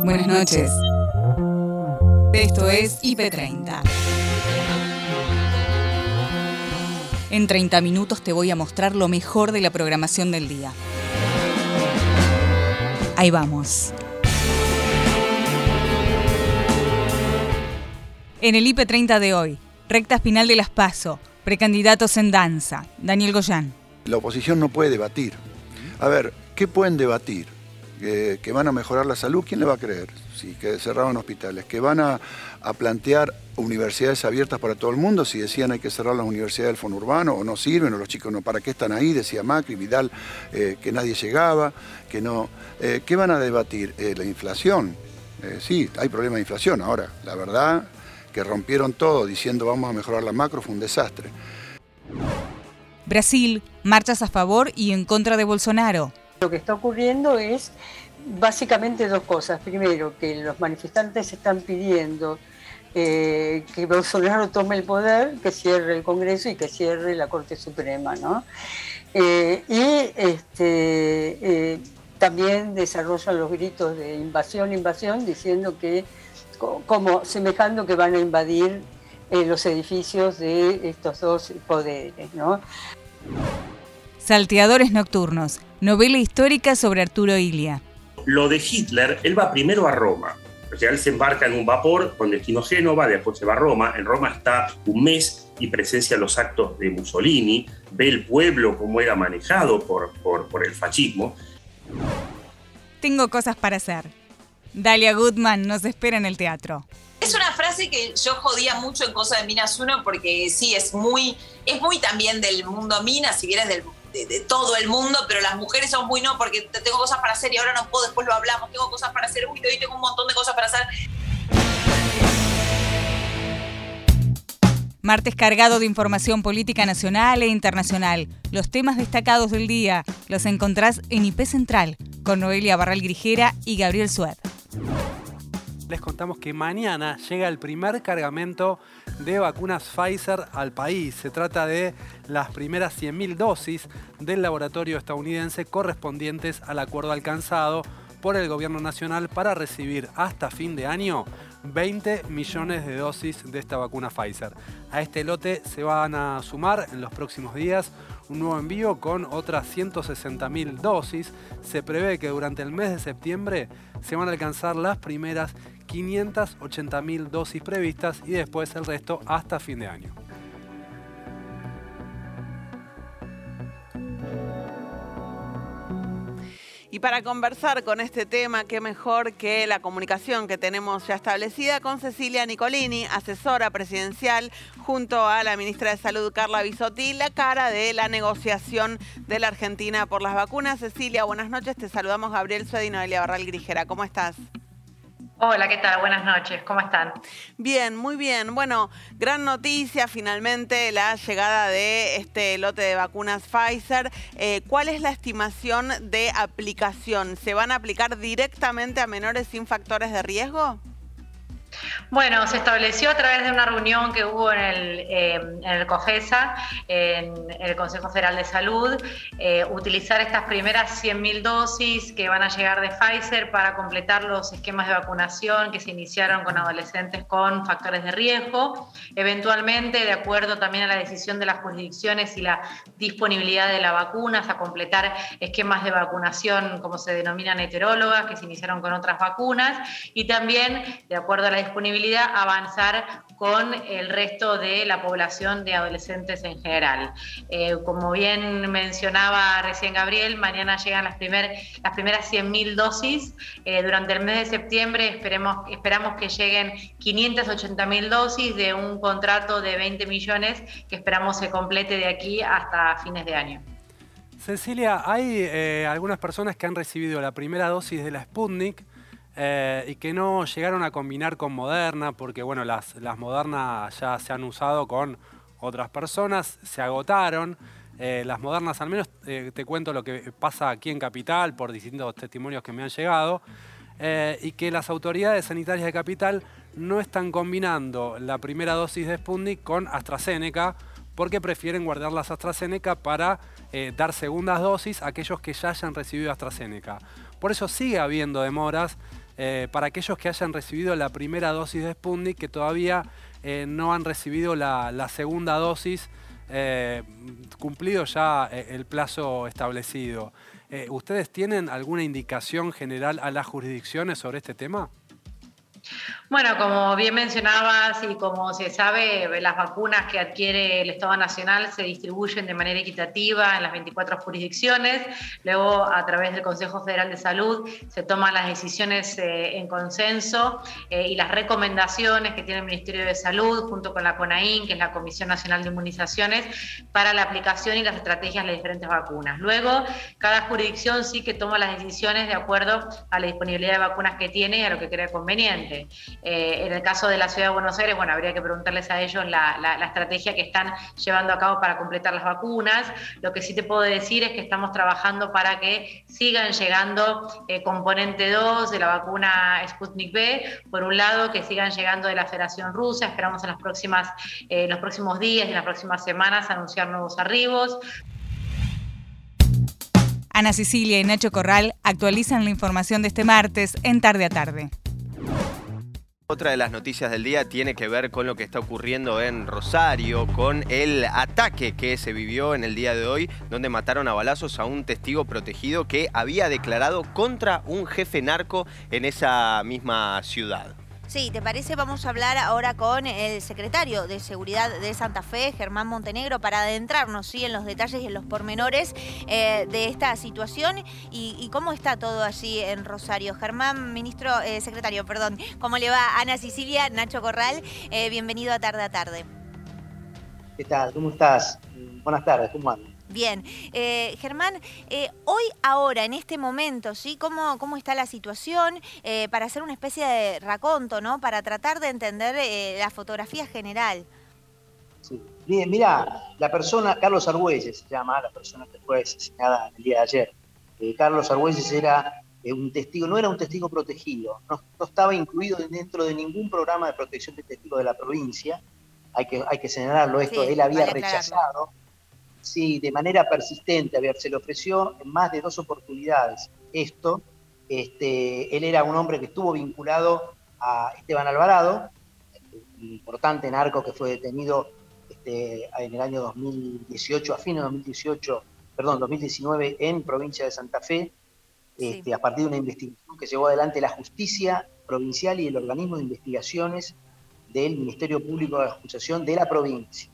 Buenas noches. Esto es IP30. En 30 minutos te voy a mostrar lo mejor de la programación del día. Ahí vamos. En el IP30 de hoy, recta final de las PASO, precandidatos en danza, Daniel Goyán. La oposición no puede debatir. A ver, ¿qué pueden debatir? Que van a mejorar la salud, ¿quién le va a creer? Si que cerraban hospitales, que van a, plantear universidades abiertas para todo el mundo, si decían hay que cerrar las universidades del fondo urbano, o no sirven, o los chicos no, ¿para qué están ahí? Decía Macri, Vidal, eh, que nadie llegaba, que no. Eh, ¿Qué van a debatir? Eh, la inflación. sí, hay problema de inflación ahora. La verdad que rompieron todo diciendo vamos a mejorar la macro fue un desastre. Brasil, marchas a favor y en contra de Bolsonaro. Lo que está ocurriendo es básicamente dos cosas. Primero, que los manifestantes están pidiendo eh, que Bolsonaro tome el poder, que cierre el Congreso y que cierre la Corte Suprema, ¿no? Eh, y este, eh, también desarrollan los gritos de invasión, invasión, diciendo que, como semejando que van a invadir los edificios de estos dos poderes, ¿no? Salteadores Nocturnos, novela histórica sobre Arturo Ilia. Lo de Hitler, él va primero a Roma. O sea, él se embarca en un vapor con destino Génova, después se va a Roma. En Roma está un mes y presencia los actos de Mussolini, ve el pueblo cómo era manejado por, por, por el fascismo. Tengo cosas para hacer. Dalia Goodman nos espera en el teatro. Es una frase que yo jodía mucho en Cosa de Minas 1 porque sí, es muy, es muy también del mundo Minas, si bien es del de, todo el mundo, pero las mujeres son muy no, porque tengo cosas para hacer y ahora no puedo, después lo hablamos, tengo cosas para hacer, uy, hoy tengo un montón de cosas para hacer. Martes cargado de información política nacional e internacional. Los temas destacados del día los encontrás en IP Central con Noelia Barral Grijera y Gabriel Sued les contamos que mañana llega el primer cargamento de vacunas Pfizer al país. Se trata de las primeras 100.000 dosis del laboratorio estadounidense correspondientes al acuerdo alcanzado por el gobierno nacional para recibir hasta fin de año 20 millones de dosis de esta vacuna Pfizer. A este lote se van a sumar en los próximos días un nuevo envío con otras 160.000 dosis. Se prevé que durante el mes de septiembre se van a alcanzar las primeras 580.000 dosis previstas y después el resto hasta fin de año. Y para conversar con este tema, qué mejor que la comunicación que tenemos ya establecida con Cecilia Nicolini, asesora presidencial, junto a la ministra de Salud, Carla Bisotti, la cara de la negociación de la Argentina por las vacunas. Cecilia, buenas noches. Te saludamos Gabriel Sued y Noelia Barral Grijera. ¿Cómo estás? Hola, ¿qué tal? Buenas noches, ¿cómo están? Bien, muy bien. Bueno, gran noticia finalmente la llegada de este lote de vacunas Pfizer. Eh, ¿Cuál es la estimación de aplicación? ¿Se van a aplicar directamente a menores sin factores de riesgo? Bueno, se estableció a través de una reunión que hubo en el, eh, en el COFESA, en el Consejo Federal de Salud, eh, utilizar estas primeras 100.000 dosis que van a llegar de Pfizer para completar los esquemas de vacunación que se iniciaron con adolescentes con factores de riesgo. Eventualmente, de acuerdo también a la decisión de las jurisdicciones y la disponibilidad de las vacunas, a completar esquemas de vacunación, como se denominan heterólogas, que se iniciaron con otras vacunas, y también, de acuerdo a la disponibilidad, avanzar con el resto de la población de adolescentes en general. Eh, como bien mencionaba recién Gabriel, mañana llegan las, primer, las primeras 100.000 dosis. Eh, durante el mes de septiembre esperemos, esperamos que lleguen 580.000 dosis de un contrato de 20 millones que esperamos se complete de aquí hasta fines de año. Cecilia, hay eh, algunas personas que han recibido la primera dosis de la Sputnik eh, y que no llegaron a combinar con Moderna, porque bueno, las, las Modernas ya se han usado con otras personas, se agotaron. Eh, las Modernas, al menos eh, te cuento lo que pasa aquí en Capital por distintos testimonios que me han llegado, y que las autoridades sanitarias de Capital no están combinando la primera dosis de Sputnik con AstraZeneca, porque prefieren guardar las AstraZeneca para dar segundas dosis a aquellos que ya hayan recibido AstraZeneca. Por eso sigue habiendo demoras eh, para aquellos que hayan recibido la primera dosis de Sputnik que todavía eh, no han recibido la, segunda dosis, eh, cumplido ya el plazo establecido. ¿Ustedes tienen alguna indicación general a las jurisdicciones sobre este tema? Bueno, como bien mencionabas y como se sabe, las vacunas que adquiere el Estado Nacional se distribuyen de manera equitativa en las 24 jurisdicciones. Luego, a través del Consejo Federal de Salud, se toman las decisiones eh, en consenso eh, y las recomendaciones que tiene el Ministerio de Salud junto con la CONAIN, que es la Comisión Nacional de Inmunizaciones, para la aplicación y las estrategias de las diferentes vacunas. Luego, cada jurisdicción sí que toma las decisiones de acuerdo a la disponibilidad de vacunas que tiene y a lo que crea conveniente. Eh, en el caso de la Ciudad de Buenos Aires, bueno, habría que preguntarles a ellos la, estrategia que están llevando a cabo para completar las vacunas. Lo que sí te puedo decir es que estamos trabajando para que sigan llegando eh, componente 2 de la vacuna Sputnik B, por un lado, que sigan llegando de la Federación Rusa, esperamos en, las próximas, eh, en los próximos días y en las próximas semanas anunciar nuevos arribos. Ana Sicilia y Nacho Corral actualizan la información de este martes en tarde a tarde. Otra de las noticias del día tiene que ver con lo que está ocurriendo en Rosario, con el ataque que se vivió en el día de hoy, donde mataron a balazos a un testigo protegido que había declarado contra un jefe narco en esa misma ciudad. Sí, ¿te parece? Vamos a hablar ahora con el secretario de Seguridad de Santa Fe, Germán Montenegro, para adentrarnos ¿sí? en los detalles y en los pormenores eh, de esta situación y, cómo está todo allí en Rosario. Germán, ministro, eh, secretario, perdón, ¿cómo le va Ana Sicilia, Nacho Corral? Eh, bienvenido a Tarde a Tarde. ¿Qué tal? ¿Cómo estás? Buenas tardes, ¿cómo andas? Bien, eh, Germán, eh, hoy, ahora, en este momento, ¿sí? ¿Cómo, cómo está la situación? Eh, para hacer una especie de raconto, ¿no? Para tratar de entender la fotografía general. Sí. Bien, mira, la persona, Carlos Argüelles se llama, la persona que fue asesinada el día de ayer. Carlos Argüelles era un testigo, no era un testigo protegido, no, estaba incluido dentro de ningún programa de protección de testigos de la provincia. Hay que, hay que señalarlo esto, él había rechazado Sí, de manera persistente, a ver, se le ofreció en más de dos oportunidades esto. Este, él era un hombre que estuvo vinculado a Esteban Alvarado, un importante narco que fue detenido este, en el año 2018, a fines de 2018, perdón, 2019, en provincia de Santa Fe, este, a partir de una investigación que llevó adelante la justicia provincial y el organismo de investigaciones del Ministerio Público de la Acusación de la provincia.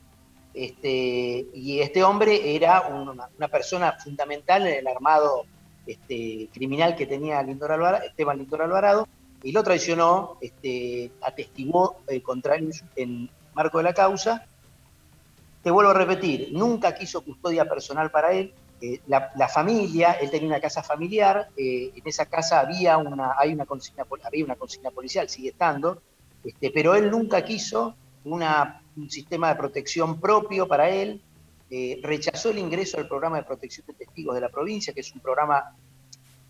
Este, y este hombre era una, persona fundamental en el armado este, criminal que tenía Esteban Lindor Alvarado, y lo traicionó, este, atestiguó eh, contra en marco de la causa. Te vuelvo a repetir, nunca quiso custodia personal para él. Eh, la, familia, él tenía una casa familiar, eh, en esa casa había una, hay una consigna, había una consigna policial, sigue estando, este, pero él nunca quiso una un sistema de protección propio para él, eh, rechazó el ingreso al programa de protección de testigos de la provincia, que es un programa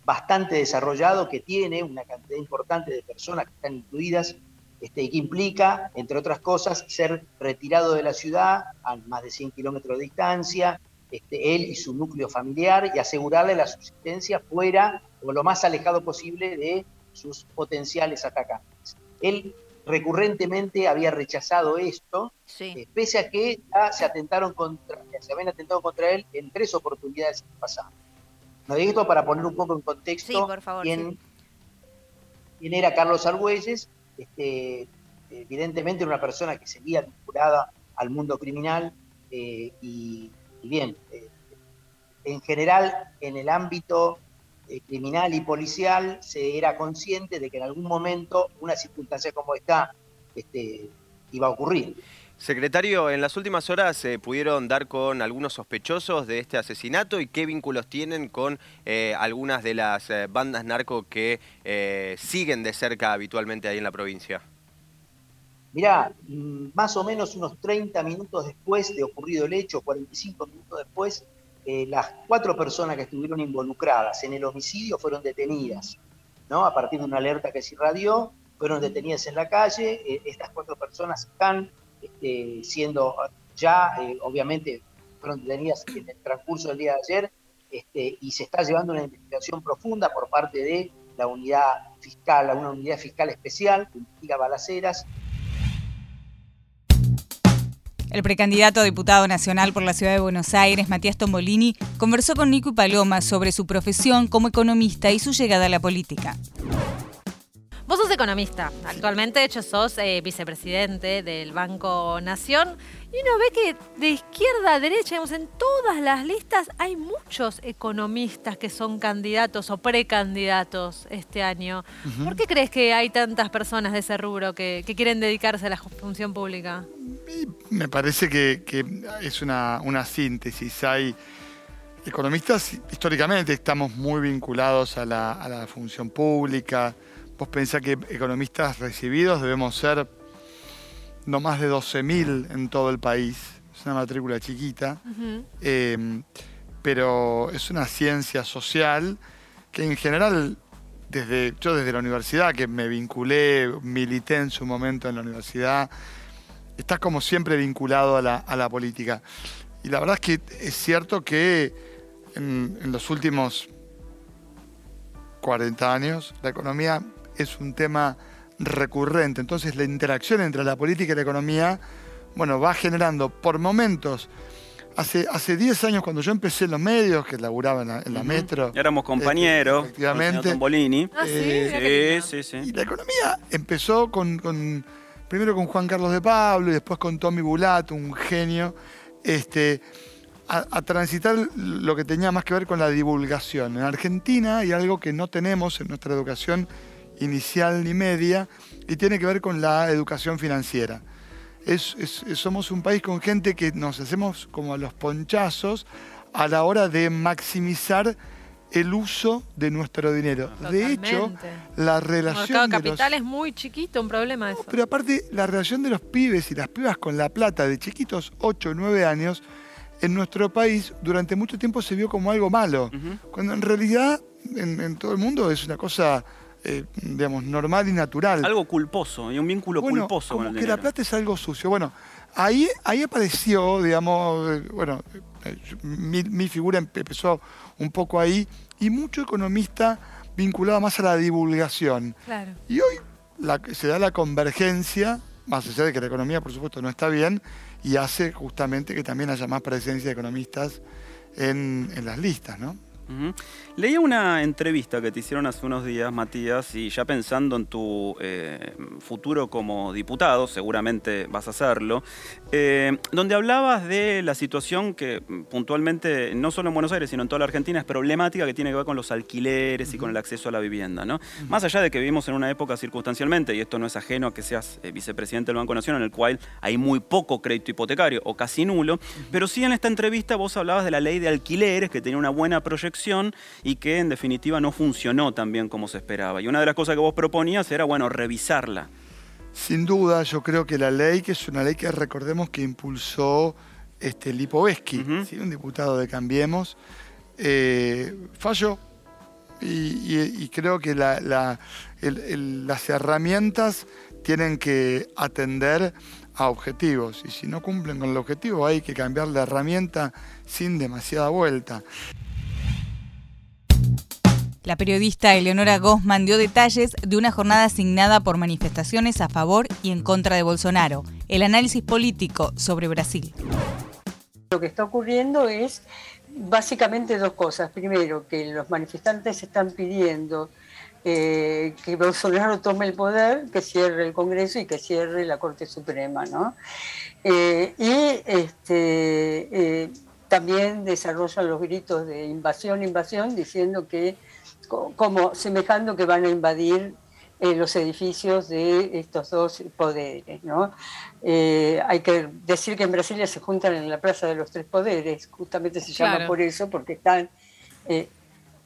bastante desarrollado que tiene una cantidad importante de personas que están incluidas este, y que implica, entre otras cosas, ser retirado de la ciudad a más de 100 kilómetros de distancia, este, él y su núcleo familiar, y asegurarle la subsistencia fuera o lo más alejado posible de sus potenciales atacantes. Él recurrentemente había rechazado esto, eh, pese a que se atentaron contra, se habían atentado contra él en tres oportunidades pasadas. No digo esto para poner un poco en contexto quién, era Carlos Argüelles, este, evidentemente era una persona que seguía vinculada al mundo criminal eh, y, bien, eh, en general en el ámbito eh, criminal y policial se era consciente de que en algún momento una circunstancia como esta este, iba a ocurrir. Secretario, en las últimas horas se pudieron dar con algunos sospechosos de este asesinato y qué vínculos tienen con eh, algunas de las eh, bandas narco que siguen de cerca habitualmente ahí en la provincia. Mirá, mm, más o menos unos 30 minutos después de ocurrido el hecho, 45 minutos después, eh, las cuatro personas que estuvieron involucradas en el homicidio fueron detenidas, ¿no? A partir de una alerta que se irradió, fueron detenidas en la calle, eh, estas cuatro personas están este, siendo ya, eh, obviamente, fueron detenidas en el transcurso del día de ayer, este, y se está llevando una investigación profunda por parte de la unidad fiscal, una unidad fiscal especial que investiga balaceras. El precandidato a diputado nacional por la ciudad de Buenos Aires, Matías Tombolini, conversó con Nico y Paloma sobre su profesión como economista y su llegada a la política. Vos sos economista, actualmente de hecho sos eh, vicepresidente del Banco Nación y uno ve que de izquierda a derecha, digamos, en todas las listas hay muchos economistas que son candidatos o precandidatos este año. ¿Por qué crees que hay tantas personas de ese rubro que, quieren dedicarse a la función pública? Me parece que, es una, síntesis. Hay economistas, históricamente estamos muy vinculados a la, a la función pública, Vos pensás que economistas recibidos debemos ser no más de 12.000 en todo el país. Es una matrícula chiquita, em, pero es una ciencia social que en general, desde, yo desde la universidad, que me vinculé, milité en su momento en la universidad, está como siempre vinculado a la, política. Y la verdad es que es cierto que en, en los últimos 40 años la economía es un tema recurrente. Entonces la interacción entre la política y la economía, bueno, va generando por momentos. Hace, hace 10 años cuando yo empecé en los medios, que laburaba en la, metro. Éramos compañeros. Este, efectivamente. Bolini. Ah, eh, sí, sí, sí, Y la economía empezó con, primero con Juan Carlos de Pablo y después con Tommy Bulat, un genio, este, a, a, transitar lo que tenía más que ver con la divulgación. En Argentina hay algo que no tenemos en nuestra educación inicial ni media, y tiene que ver con la educación financiera. somos un país con gente que nos hacemos como a los ponchazos a la hora de maximizar el uso de nuestro dinero. De hecho, la relación. El capital es muy chiquito, un problema eso. pero aparte, la relación de los pibes y las pibas con la plata de chiquitos 8 o 9 años, en nuestro país durante mucho tiempo se vio como algo malo. Cuando en realidad en, todo el mundo es una cosa eh, digamos, normal y natural. Algo culposo, y un vínculo culposo como que la plata es algo sucio. Bueno, ahí, ahí apareció, digamos, eh, bueno, eh, mi, figura empezó un poco ahí, y mucho economista vinculado más a la divulgación. Y hoy se da la convergencia, más allá de que la economía, por supuesto, no está bien, y hace justamente que también haya más presencia de economistas en, en las listas, ¿no? Leí una entrevista que te hicieron hace unos días, Matías, y ya pensando en tu eh, futuro como diputado, seguramente vas a hacerlo, eh, donde hablabas de la situación que mm, puntualmente, no solo en Buenos Aires, sino en toda la Argentina, es problemática que tiene que ver con los alquileres y con el acceso a la vivienda. ¿no? Más allá de que vivimos en una época circunstancialmente, y esto no es ajeno a que seas eh, vicepresidente del Banco Nacional, en el cual hay muy poco crédito hipotecario o casi nulo, pero sí en esta entrevista vos hablabas de la ley de alquileres, que tenía una buena proyección y que en definitiva no funcionó tan bien como se esperaba. Y una de las cosas que vos proponías era, bueno, revisarla. Sin duda, yo creo que la ley, que es una ley que recordemos que impulsó este, Lipovetsky, un diputado de Cambiemos, eh, falló. Y, creo que las herramientas tienen que atender a objetivos. Y si no cumplen con el objetivo, hay que cambiar la herramienta sin demasiada vuelta. La periodista Eleonora Gosman dio detalles de una jornada asignada por manifestaciones a favor y en contra de Bolsonaro, el análisis político sobre Brasil. Lo que está ocurriendo es básicamente dos cosas. Primero, que los manifestantes están pidiendo eh, que Bolsonaro tome el poder, que cierre el Congreso y que cierre la Corte Suprema. ¿no? Eh, y este, eh, también desarrollan los gritos de invasión, invasión, diciendo que como semejando que van a invadir eh, los edificios de estos dos poderes. ¿no? Eh, hay que decir que en Brasilia se juntan en la Plaza de los Tres Poderes, justamente se llama por eso, porque están, eh,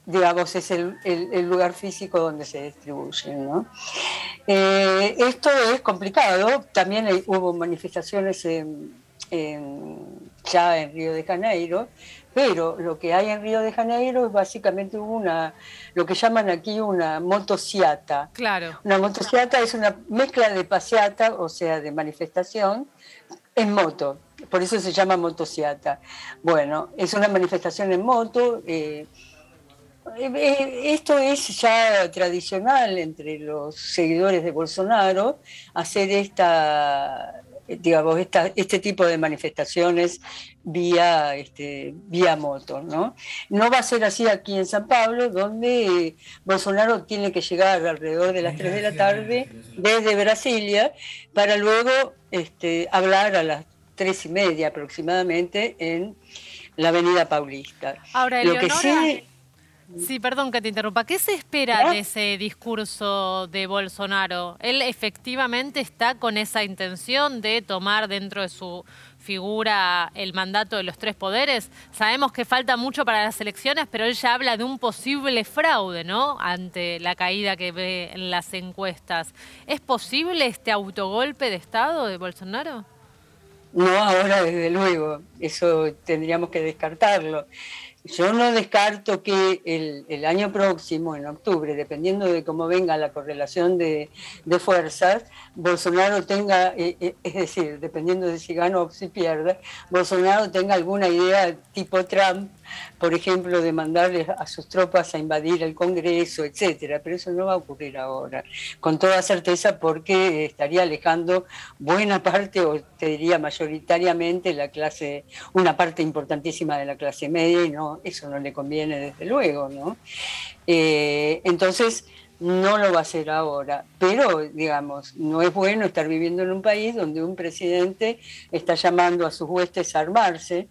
digamos, es el, lugar físico donde se distribuyen. ¿no? esto es complicado, también hubo manifestaciones en, ya en Río de Janeiro, pero lo que hay en Río de Janeiro es básicamente una, lo que llaman aquí una motociata. Claro. Una motociata es una mezcla de paseata, o sea, de manifestación, en moto. Por eso se llama motociata. Bueno, es una manifestación en moto. Eh, Eh, esto es ya tradicional entre los seguidores de Bolsonaro, hacer esta, digamos, esta, este tipo de manifestaciones vía, este, vía moto. ¿no? no va a ser así aquí en San Pablo, donde Bolsonaro tiene que llegar alrededor de las 3 de la tarde desde Brasilia para luego este, hablar a las 3 y media aproximadamente en la Avenida Paulista. Ahora, Lo que sí, Sí, perdón que te interrumpa. ¿Qué se espera de ese discurso de Bolsonaro? ¿Él efectivamente está con esa intención de tomar dentro de su figura el mandato de los tres poderes? Sabemos que falta mucho para las elecciones, pero él ya habla de un posible fraude, ¿no? Ante la caída que ve en las encuestas. ¿Es posible este autogolpe de Estado de Bolsonaro? No ahora, desde luego. Eso tendríamos que descartarlo. Yo no descarto que el, año próximo, en octubre, dependiendo de cómo venga la correlación de, fuerzas, Bolsonaro tenga, eh, eh, es decir, dependiendo de si gana o si pierde, Bolsonaro tenga alguna idea tipo Trump por ejemplo, de mandarles a sus tropas a invadir el Congreso, etcétera, pero eso no va a ocurrir ahora, con toda certeza porque estaría alejando buena parte, o te diría mayoritariamente, la clase, una parte importantísima de la clase media, y no, eso no le conviene desde luego, ¿no? Eh, entonces, no lo va a hacer ahora, pero digamos, no es bueno estar viviendo en un país donde un presidente está llamando a sus huestes a armarse,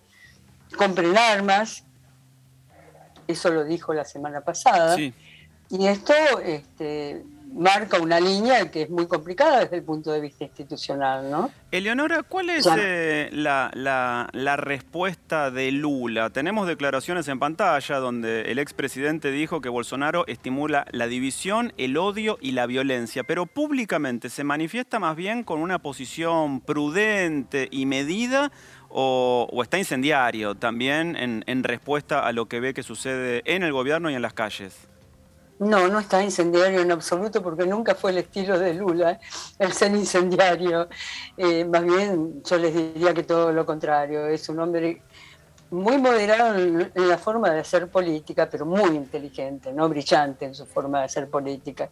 compren armas, eso lo dijo la semana pasada, y esto este, marca una línea que es muy complicada desde el punto de vista institucional, ¿no? Eleonora, ¿cuál es eh, la, la, respuesta de Lula? Tenemos declaraciones en pantalla donde el expresidente dijo que Bolsonaro estimula la división, el odio y la violencia, pero públicamente se manifiesta más bien con una posición prudente y medida o, está incendiario también en, respuesta a lo que ve que sucede en el gobierno y en las calles? No, no está incendiario en absoluto porque nunca fue el estilo de Lula el ser incendiario. Eh, más bien yo les diría que todo lo contrario. Es un hombre muy moderado en, la forma de hacer política, pero muy inteligente, no brillante en su forma de hacer política.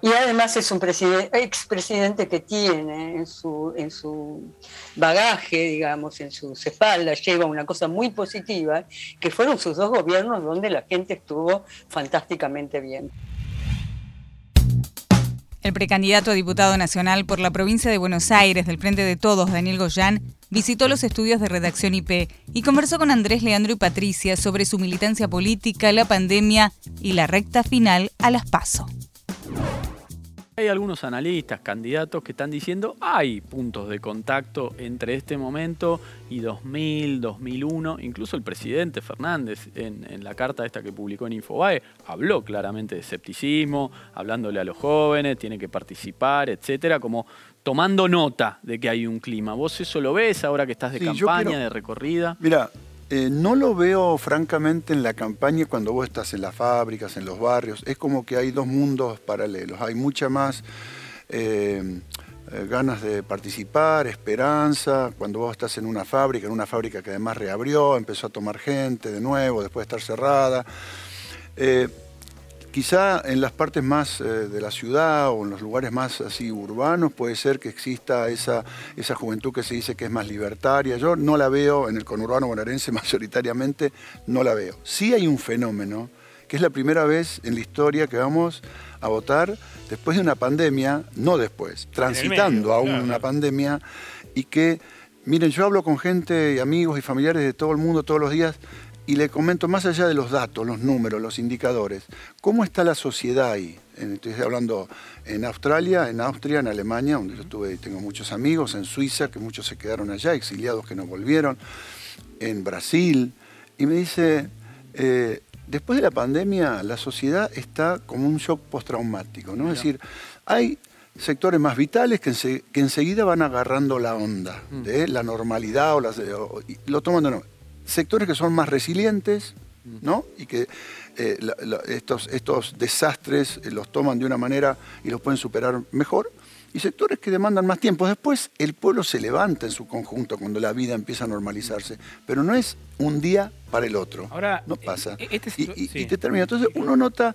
Y además es un expresidente que tiene en su, en su bagaje, digamos, en sus espaldas, lleva una cosa muy positiva, que fueron sus dos gobiernos donde la gente estuvo fantásticamente bien. El precandidato a diputado nacional por la provincia de Buenos Aires del Frente de Todos, Daniel Goyán, visitó los estudios de redacción IP y conversó con Andrés, Leandro y Patricia sobre su militancia política, la pandemia y la recta final a las PASO. Hay algunos analistas, candidatos que están diciendo hay puntos de contacto entre este momento y 2000, 2001. Incluso el presidente Fernández en, la carta esta que publicó en Infobae habló claramente de escepticismo, hablándole a los jóvenes, tiene que participar, etcétera, como tomando nota de que hay un clima. ¿Vos eso lo ves ahora que estás de campaña, de recorrida? Mira, eh, no lo veo francamente en la campaña cuando vos estás en las fábricas, en los barrios. Es como que hay dos mundos paralelos. Hay mucha más eh, eh, ganas de participar, esperanza. Cuando vos estás en una fábrica, en una fábrica que además reabrió, empezó a tomar gente de nuevo después de estar cerrada. Quizá en las partes más eh, de la ciudad o en los lugares más así urbanos puede ser que exista esa, esa juventud que se dice que es más libertaria. Yo no la veo en el conurbano bonaerense mayoritariamente, no la veo. Sí hay un fenómeno, que es la primera vez en la historia que vamos a votar después de una pandemia, no después, transitando aún una pandemia, y que, miren, yo hablo con gente, amigos y familiares de todo el mundo todos los días y le comento más allá de los datos, los números, los indicadores, ¿cómo está la sociedad ahí? Estoy hablando en Australia, en Austria, en Alemania, donde yo tuve, tengo muchos amigos, en Suiza, que muchos se quedaron allá, exiliados que no volvieron, en Brasil, y me dice, eh, después de la pandemia la sociedad está como un shock postraumático, ¿no? Es decir, hay sectores más vitales que, enseguida van agarrando la onda mm. de la normalidad o, lo toman de nuevo sectores que son más resilientes, ¿no? Y que eh, estos, estos desastres eh, los toman de una manera y los pueden superar mejor. y sectores que demandan más tiempo. Después el pueblo se levanta en su conjunto cuando la vida empieza a normalizarse, pero no es un día para el otro. Ahora, no pasa. este y, situ- y- sí. y te termina. Entonces uno nota,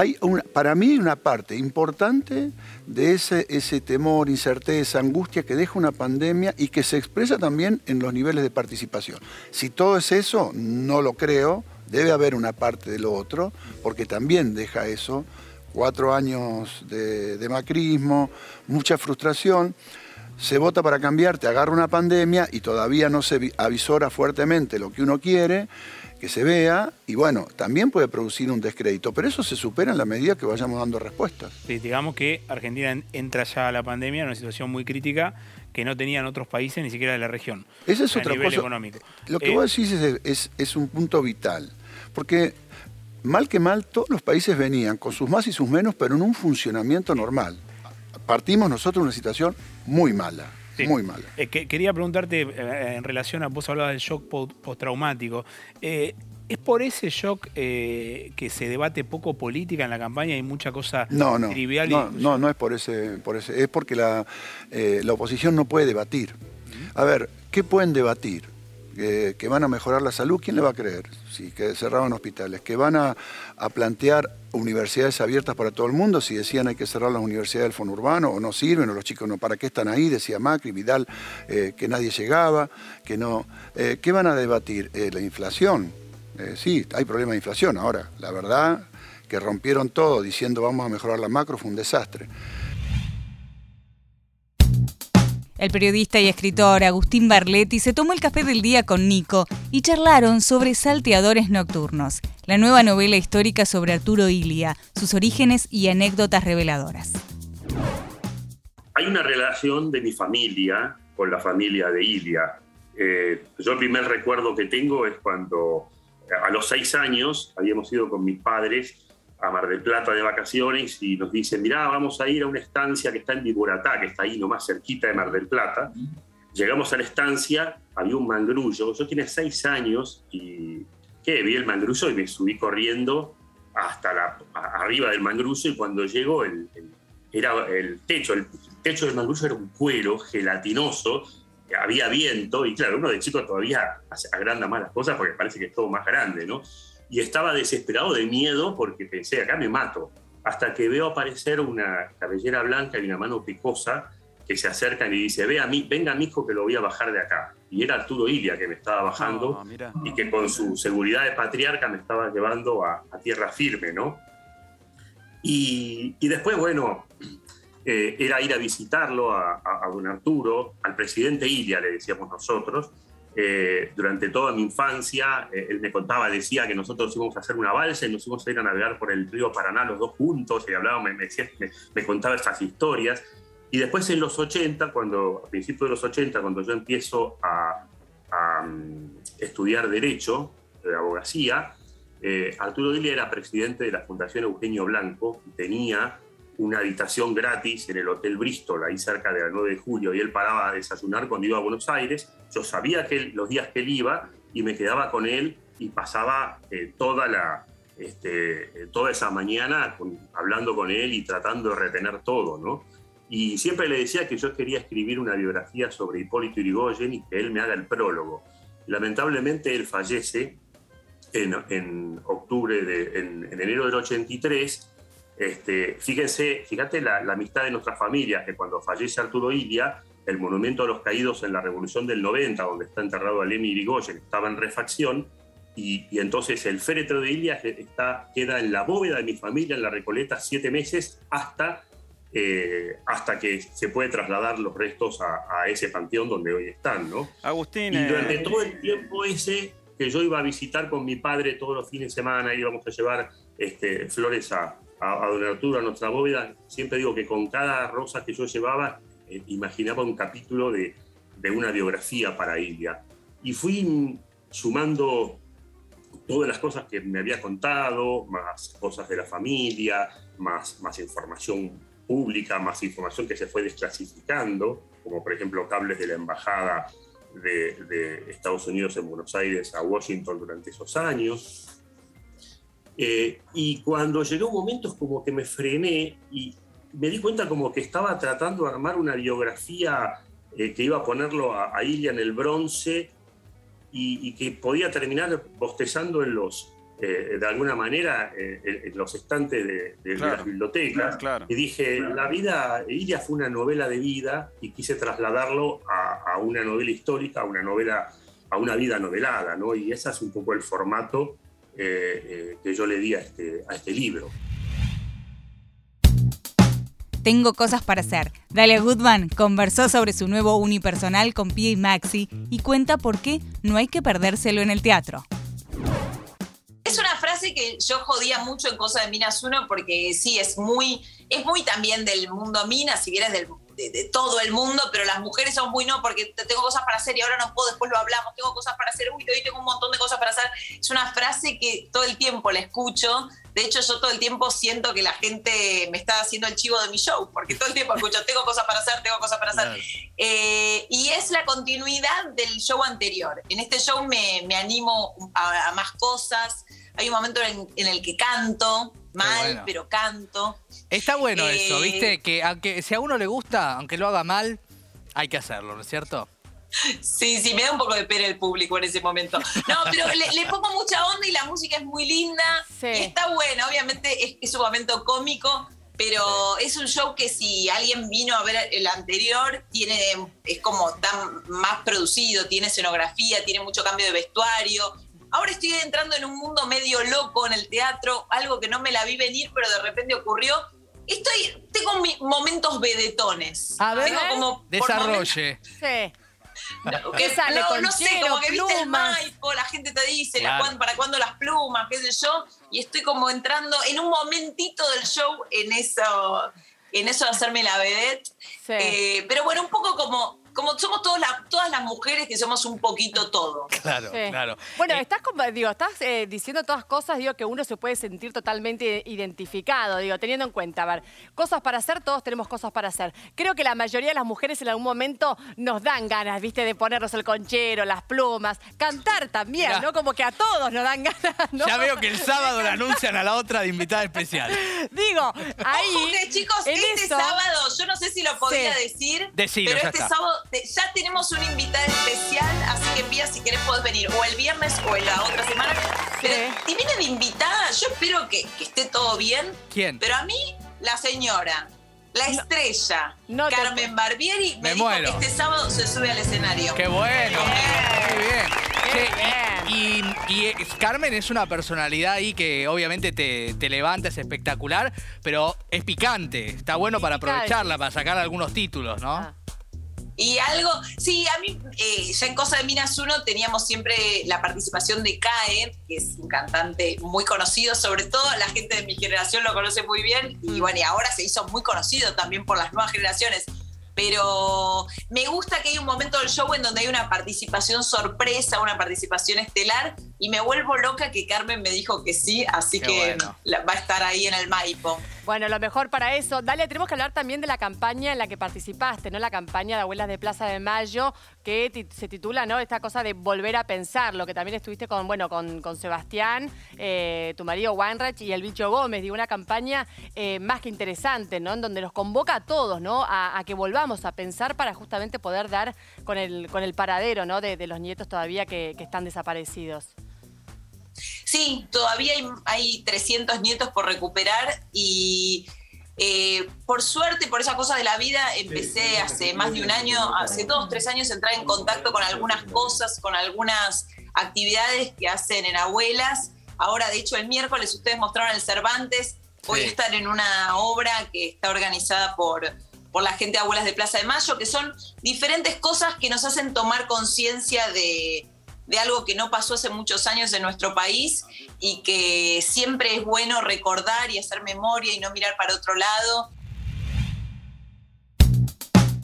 hay para mí una parte importante de ese, temor, incerteza, angustia que deja una pandemia y que se expresa también en los niveles de participación. Si todo es eso, no lo creo, debe haber una parte de lo otro, porque también deja eso, cuatro años de, macrismo, mucha frustración se vota para cambiar, te agarra una pandemia y todavía no se vi- avisora fuertemente lo que uno quiere, que se vea, y bueno, también puede producir un descrédito, pero eso se supera en la medida que vayamos dando respuestas. Sí, digamos que Argentina en- entra ya a la pandemia en una situación muy crítica que no tenían otros países, ni siquiera de la región. Esa es a otra nivel cosa. económico. Lo que Eh, vos decís es, es- es un punto vital, porque mal que mal todos los países venían con sus más y sus menos, pero en un funcionamiento normal. Partimos nosotros de una situación muy mala, Sí. muy mala. Eh, que- quería preguntarte eh, en relación a, vos hablabas del shock po- postraumático. Eh, ¿Es por ese shock que se debate poco política en la campaña y mucha cosa No, no, trivial? y- no, no, no es por ese, por ese, es porque la, la oposición no puede debatir. A ver, ¿qué pueden debatir? Que van a mejorar la salud, ¿quién le va a creer? Sí, que cerraban hospitales, que van a, a plantear universidades abiertas para todo el mundo, si decían hay que cerrar las universidades del fonurbano o no sirven, o los chicos no, ¿para qué están ahí? Decía Macri, Vidal, eh, que nadie llegaba, que no. Eh, ¿Qué van a debatir? Eh, la inflación. Sí, hay problema de inflación. Ahora, la verdad que rompieron todo diciendo vamos a mejorar la macro fue un desastre. El periodista y escritor Agustín Barletti se tomó el café del día con Nico y charlaron sobre Salteadores Nocturnos, la nueva novela histórica sobre Arturo Ilia, sus orígenes y anécdotas reveladoras. Hay una relación de mi familia con la familia de Ilia. Eh, yo el primer recuerdo que tengo es cuando eh, a los seis años habíamos ido con mis padres a Mar del Plata de vacaciones y nos dicen, mirá, vamos a ir a una estancia que está en Viboratá, que está ahí nomás cerquita de Mar del Plata. Llegamos a la estancia, había un mangrullo, yo tenía seis años y que vi el mangrullo y me subí corriendo hasta la, arriba del mangrullo y cuando llego el, el- era el techo, el techo del mangrullo era un cuero gelatinoso, había viento y claro, uno de chico todavía agranda más las cosas porque parece que es todo más grande, ¿no? Y estaba desesperado de miedo porque pensé, acá me mato, hasta que veo aparecer una cabellera blanca y una mano picosa que se acercan y dice, Ve a mí, venga mi hijo que lo voy a bajar de acá. Y era Arturo Ilia que me estaba bajando mirá. y que con su seguridad de patriarca me estaba llevando a, a tierra firme, ¿no? Y, y después, bueno, eh, era ir a visitarlo a, a- a don Arturo, al presidente Ilia, le decíamos nosotros. Eh, durante toda mi infancia, eh, él me contaba, decía que nosotros íbamos a hacer una balsa y nos íbamos a ir a navegar por el río Paraná los dos juntos, y hablábamos, me, me decía- me- me contaba estas historias. Y después en los 80, cuando, a principios de los 80, cuando yo empiezo a, a, mm, estudiar Derecho, de abogacía, eh, Arturo Ilia era presidente de la Fundación Eugenio Blanco tenía una habitación gratis en el Hotel Bristol, ahí cerca de la 9 de julio, y él paraba a desayunar cuando iba a Buenos Aires. Yo sabía que los días que él iba y me quedaba con él y pasaba eh, toda, la, este, eh, toda esa mañana hablando con él y tratando de retener todo, ¿no? Y siempre le decía que yo quería escribir una biografía sobre Hipólito Yrigoyen y que él me haga el prólogo. Lamentablemente él fallece en, en octubre, de, en, en enero del 83. Este, fíjense, fíjate la, la amistad de nuestra familia, que cuando fallece Arturo Ilia, el monumento a los caídos en la Revolución del 90, donde está enterrado Alemi Irigoyen, estaba en refacción, y, y entonces el féretro de Ilia está, queda en la bóveda de mi familia, en la Recoleta, siete meses, hasta, eh, hasta que se puede trasladar los restos a, a ese panteón donde hoy están, ¿no? Agustín, Y eh, durante todo el tiempo ese que yo iba a visitar con mi padre todos los fines de semana, íbamos a llevar este, flores a, a, a don Arturo, a nuestra bóveda, siempre digo que con cada rosa que yo llevaba, eh, imaginaba un capítulo de, de una biografía para Ilia. Y fui sumando todas las cosas que me había contado, más cosas de la familia, más, más información pública, más información que se fue desclasificando, como por ejemplo cables de la embajada de, de Estados Unidos en Buenos Aires a Washington durante esos años. Eh, y cuando llegó un momento es como que me frené y, me di cuenta como que estaba tratando de armar una biografía eh, que iba a ponerlo a, a Ilia en el bronce y, y que podía terminar bostezando en los, eh, de alguna manera, eh, en, en los estantes de, de- de Claro, las bibliotecas. claro. Y dije, la vida, Ilia fue una novela de vida y quise trasladarlo a, a una novela histórica, a una novela, a una vida novelada, ¿no? Y ese es un poco el formato eh, eh, que yo le di a este, a este libro. Tengo cosas para hacer. Dalia Goodman conversó sobre su nuevo unipersonal con Pia y Maxi y cuenta por qué no hay que perdérselo en el teatro. Es una frase que yo jodía mucho en Cosa de Minas 1 porque sí, es muy, es muy también del mundo Minas, si bien es del- de, de todo el mundo, pero las mujeres son muy no, porque te- tengo cosas para hacer y ahora no puedo, después lo hablamos, tengo cosas para hacer, uy, hoy tengo un montón de cosas para hacer. Es una frase que todo el tiempo la escucho. De hecho, yo todo el tiempo siento que la gente me está haciendo el chivo de mi show, porque todo el tiempo escucho, tengo cosas para hacer, tengo cosas para hacer. Eh, y es la continuidad del show anterior. En este show me, me animo a, a más cosas. Hay un momento en, en el que canto, mal, bueno. pero canto. Está bueno eso, Eh, ¿viste? Que aunque si a uno le gusta, aunque lo haga mal, hay que hacerlo, ¿no es cierto? Sí, sí, me da un poco de pena el público en ese momento. No, pero le, le pongo mucha onda y la música es muy linda. Y está bueno, obviamente es, es un momento cómico, pero es un show que si alguien vino a ver el anterior, tiene, es como tan más producido, tiene escenografía, tiene mucho cambio de vestuario. Ahora estoy entrando en un mundo medio loco en el teatro, algo que no me la vi venir, pero de repente ocurrió. Estoy, tengo mis momentos vedetones. A ver, Tengo como desarrolle. Sí. que sale? no, no sé, como que viste el. Maipo, la gente te dice Claro. para cuándo las plumas, qué sé yo, y estoy como entrando en un momentito del show en eso, en eso de hacerme la vedette. Eh, pero bueno, un poco como, como somos todas las, todas las mujeres que somos un poquito todo. Claro, Sí. claro. Bueno, estás, como- digo, estás eh, diciendo todas cosas, digo, que uno se puede sentir totalmente identificado, digo, teniendo en cuenta, a ver, cosas para hacer, todos tenemos cosas para hacer. Creo que la mayoría de las mujeres en algún momento nos dan ganas, viste, de ponernos el conchero, las plumas, cantar también. ¿no? Como que a todos nos dan ganas, ¿no? Ya veo que el sábado la anuncian a la otra de invitada especial. Digo, ahí. Ojo que, chicos, este eso- sábado, yo no sé si lo podía Sí. decir, Decilo, pero este está. sábado te- ya tenemos una invitada especial, así que Pía, si querés podés venir o el viernes o en la otra semana. Pero si viene de invitada, yo espero que, que esté todo bien. ¿Quién? Pero a mí, la señora, la estrella, te- Carmen Barbieri, me, Me dijo muero. que este sábado se sube al escenario. ¡Qué bueno! Muy bien. Y, y- y, eh, Carmen es una personalidad ahí que obviamente te, te levanta, es espectacular, pero es picante. Está bueno para aprovecharla, para sacar algunos títulos, ¿no? Ah. Y algo, sí, a mí, eh, ya en Cosa de Minas 1 teníamos siempre la participación de Cae, que es un cantante muy conocido, sobre todo la gente de mi generación lo conoce muy bien, y bueno, y ahora se hizo muy conocido también por las nuevas generaciones. Pero me gusta que hay un momento del show en donde hay una participación sorpresa, una participación estelar, y me vuelvo loca que Carmen me dijo que sí, así Qué que bueno. la- va a estar ahí en el Maipo. Bueno, lo mejor para eso. Dale, tenemos que hablar también de la campaña en la que participaste, ¿no? La campaña de Abuelas de Plaza de Mayo, que ti- se titula, ¿no? Esta cosa de volver a pensarlo, que también estuviste con, bueno, con, con Sebastián, eh, tu marido Weinreich y el bicho Gómez. Digo, una campaña eh, más que interesante, ¿no? En donde nos convoca a todos, ¿no? A, a que volvamos a pensar para justamente poder dar con el, con el paradero, ¿no? De, de los nietos todavía que, que están desaparecidos. Sí, todavía hay, hay 300 nietos por recuperar y eh, por suerte, por esa cosa de la vida, empecé hace más de un año, hace dos, tres años, a entrar en contacto con algunas cosas, con algunas actividades que hacen en abuelas. Ahora, de hecho, el miércoles ustedes mostraron el Cervantes. Voy a Sí. estar en una obra que está organizada por, por la gente de Abuelas de Plaza de Mayo, que son diferentes cosas que nos hacen tomar conciencia de, de algo que no pasó hace muchos años en nuestro país y que siempre es bueno recordar y hacer memoria y no mirar para otro lado.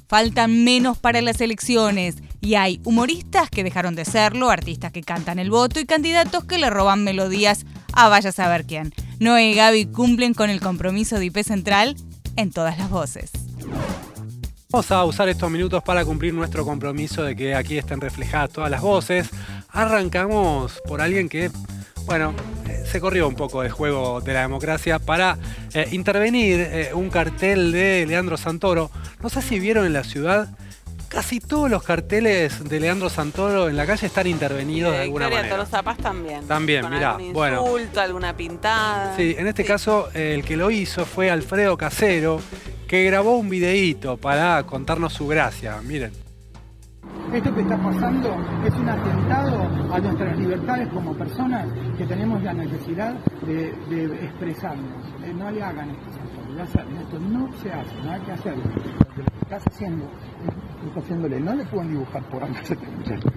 Faltan menos para las elecciones y hay humoristas que dejaron de serlo, artistas que cantan el voto y candidatos que le roban melodías a vaya a saber quién. Noé y Gaby cumplen con el compromiso de IP Central en todas las voces. Vamos a usar estos minutos para cumplir nuestro compromiso de que aquí estén reflejadas todas las voces. Arrancamos por alguien que, bueno, eh, se corrió un poco el juego de la democracia para eh, intervenir eh, un cartel de Leandro Santoro. No sé si vieron en la ciudad, casi todos los carteles de Leandro Santoro en la calle están intervenidos de alguna Victoria manera. También. También, Con mirá, algún bueno. insulto, alguna pintada. Sí, en este caso eh, el que lo hizo fue Alfredo Casero, que grabó un videíto para contarnos su gracia. Miren. Esto que está pasando es un atentado a nuestras libertades como personas que tenemos la necesidad de, de expresarnos. Eh, no le hagan esto, esto no se hace, no hay que hacerlo. Lo que estás haciendo, es- está haciéndole, no le pueden dibujar por ambos a muchacho.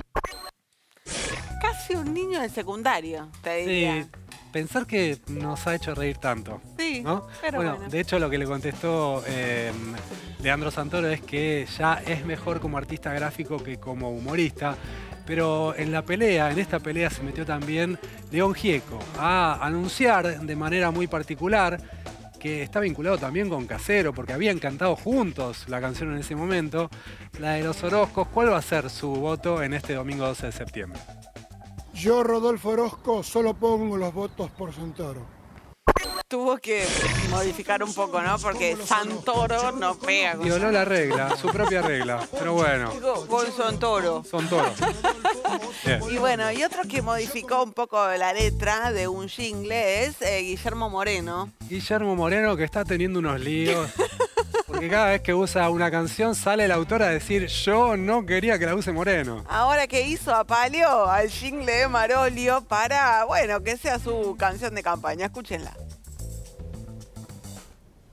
Casi un niño de secundario, te diría. Sí, pensar que nos ha hecho reír tanto. Sí, ¿no? pero bueno, bueno. de hecho lo que le contestó eh, Leandro Santoro es que ya es mejor como artista gráfico que como humorista. Pero en la pelea, en esta pelea se metió también León Gieco a anunciar de manera muy particular que está vinculado también con Casero, porque habían cantado juntos la canción en ese momento, la de los Orozcos. ¿Cuál va a ser su voto en este domingo 12 de septiembre? Yo, Rodolfo Orozco, solo pongo los votos por Santoro. Tuvo que modificar un poco, ¿no? Porque Santoro no pega con, Violó la regla, su propia regla, pero bueno, con- con Santoro. son toros. Bien. Y bueno, y otro que modificó un poco la letra de un jingle es eh, Guillermo Moreno. Guillermo Moreno que está teniendo unos líos. Porque cada vez que usa una canción sale el autor a decir yo no quería que la use Moreno. Ahora que hizo apaleó al jingle de Marolio para, bueno, que sea su canción de campaña. Escúchenla.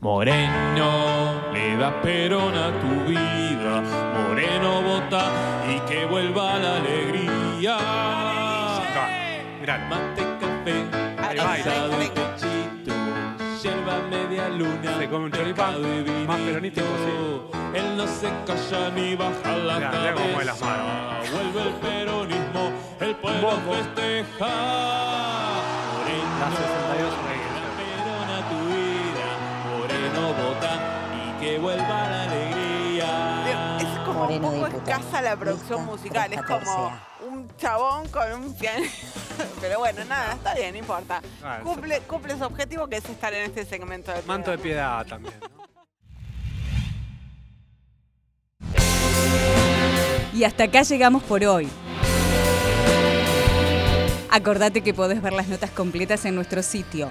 Moreno, le das perón a tu vida. Moreno vota y que vuelva la alegría. Mate, café, Ahí luna. Se come un choripán, más peronista imposible. Él no se calla ni baja la Mirá, mirá cómo mueve las cabeza. Vuelve el peronismo, el pueblo festeja. La 62 Perón a tu vida, Moreno vota y que vuelva la alegría. Como un poco escasa la producción musical. Es como un chabón con un piano. Pero bueno, nada, está bien, no importa. Ah, Cumple, cumple su objetivo que es estar en este segmento de Manto de piedad también. Y hasta acá llegamos por hoy. Acordate que podés ver las notas completas en nuestro sitio